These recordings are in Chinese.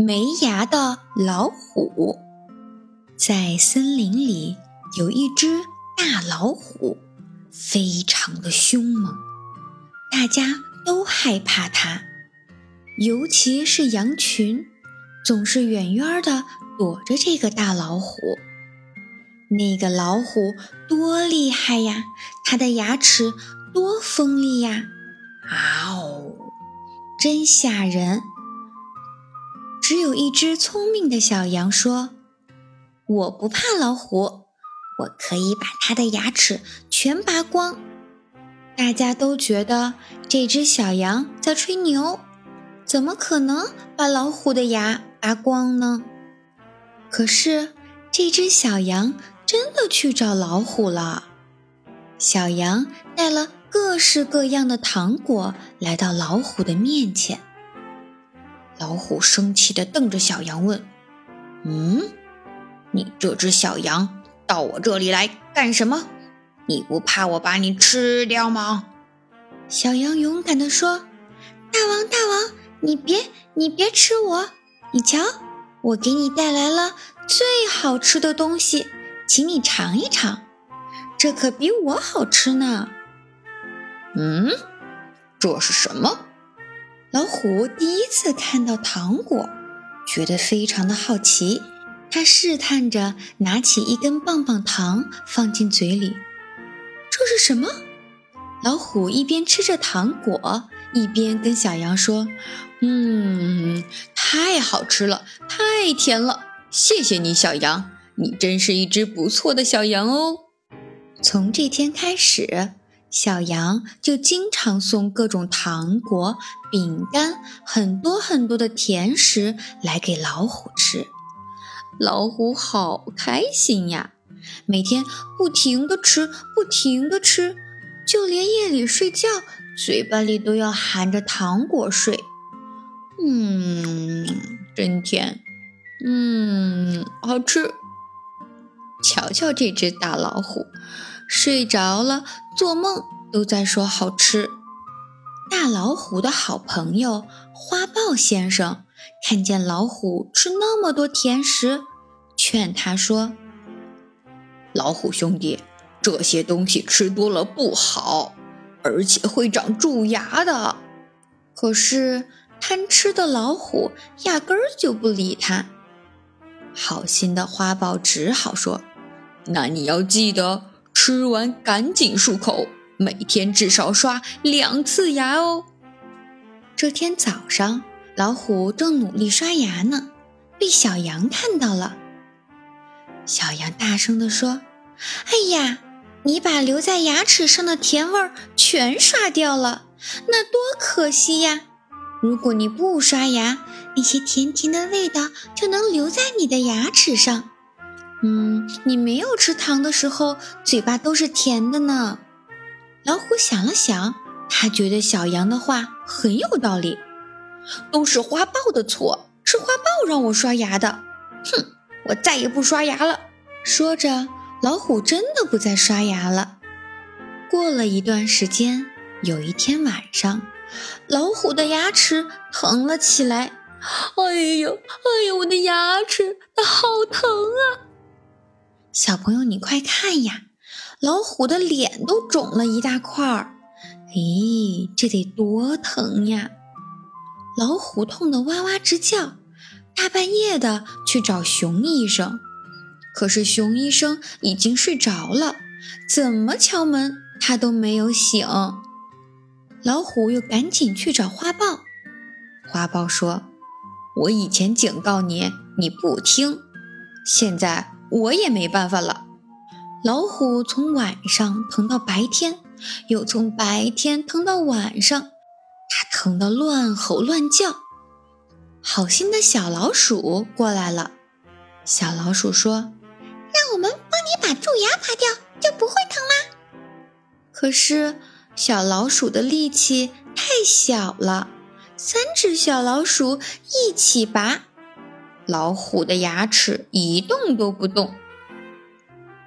没牙的老虎。在森林里有一只大老虎，非常的凶猛，大家都害怕它，尤其是羊群，总是远远的躲着这个大老虎。那个老虎多厉害呀！它的牙齿多锋利呀！啊哦，真吓人！只有一只聪明的小羊说：“我不怕老虎，我可以把它的牙齿全拔光。”大家都觉得这只小羊在吹牛，怎么可能把老虎的牙拔光呢？可是这只小羊真的去找老虎了。小羊带了各式各样的糖果来到老虎的面前。老虎生气地瞪着小羊问：“嗯，你这只小羊到我这里来干什么？你不怕我把你吃掉吗？”小羊勇敢地说：“大王，大王，你别，你别吃我！你瞧，我给你带来了最好吃的东西，请你尝一尝，这可比我好吃呢。”嗯，这是什么？老虎第一次看到糖果，觉得非常的好奇。他试探着拿起一根棒棒糖放进嘴里。这是什么？老虎一边吃着糖果，一边跟小羊说：“嗯，太好吃了，太甜了！谢谢你，小羊，你真是一只不错的小羊哦。”从这天开始。小羊就经常送各种糖果、饼干、很多很多的甜食来给老虎吃，老虎好开心呀！每天不停地吃，不停地吃，就连夜里睡觉，嘴巴里都要含着糖果睡。嗯，真甜，嗯，好吃。瞧瞧这只大老虎。睡着了，做梦都在说好吃。大老虎的好朋友花豹先生看见老虎吃那么多甜食，劝他说：“老虎兄弟，这些东西吃多了不好，而且会长蛀牙的。”可是贪吃的老虎压根儿就不理他。好心的花豹只好说：“那你要记得。”吃完赶紧漱口，每天至少刷两次牙哦。这天早上，老虎正努力刷牙呢，被小羊看到了。小羊大声地说：“哎呀，你把留在牙齿上的甜味儿全刷掉了，那多可惜呀！如果你不刷牙，那些甜甜的味道就能留在你的牙齿上。”嗯，你没有吃糖的时候，嘴巴都是甜的呢。老虎想了想，他觉得小羊的话很有道理，都是花豹的错，是花豹让我刷牙的。哼，我再也不刷牙了。说着，老虎真的不再刷牙了。过了一段时间，有一天晚上，老虎的牙齿疼了起来。哎呦，哎呦，我的牙齿，它好疼啊！小朋友，你快看呀，老虎的脸都肿了一大块儿。咦，这得多疼呀！老虎痛得哇哇直叫，大半夜的去找熊医生。可是熊医生已经睡着了，怎么敲门他都没有醒。老虎又赶紧去找花豹。花豹说：“我以前警告你，你不听，现在……”我也没办法了。老虎从晚上疼到白天，又从白天疼到晚上，它疼得乱吼乱叫。好心的小老鼠过来了，小老鼠说：“让我们帮你把蛀牙拔掉，就不会疼啦。”可是小老鼠的力气太小了，三只小老鼠一起拔。老虎的牙齿一动都不动。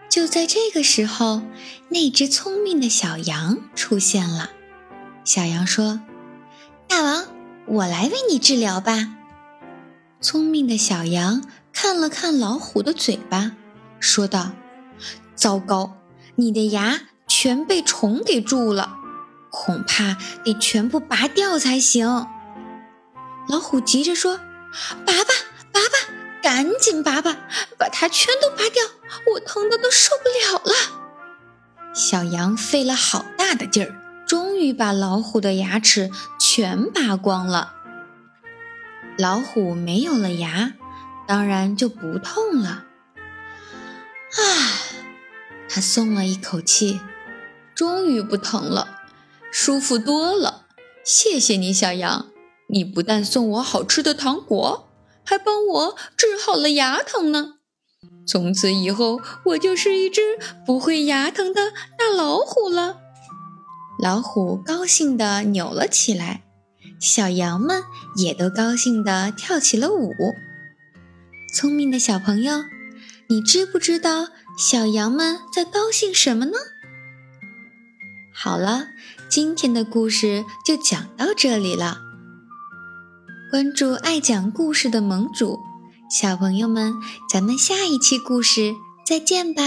就在这个时候，那只聪明的小羊出现了。小羊说：“大王，我来为你治疗吧。”聪明的小羊看了看老虎的嘴巴，说道：“糟糕，你的牙全被虫给蛀了，恐怕得全部拔掉才行。”老虎急着说：“拔吧，赶紧拔吧，把它全都拔掉，我疼的都受不了了。”小羊费了好大的劲儿，终于把老虎的牙齿全拔光了。老虎没有了牙，当然就不痛了。啊，他松了一口气，终于不疼了，舒服多了。谢谢你，小羊，你不但送我好吃的糖果，还帮我治好了牙疼呢。从此以后，我就是一只不会牙疼的大老虎了。老虎高兴地扭了起来，小羊们也都高兴地跳起了舞。聪明的小朋友，你知不知道小羊们在高兴什么呢？好了，今天的故事就讲到这里了。关注爱讲故事的盟主。小朋友们，咱们下一期故事再见吧。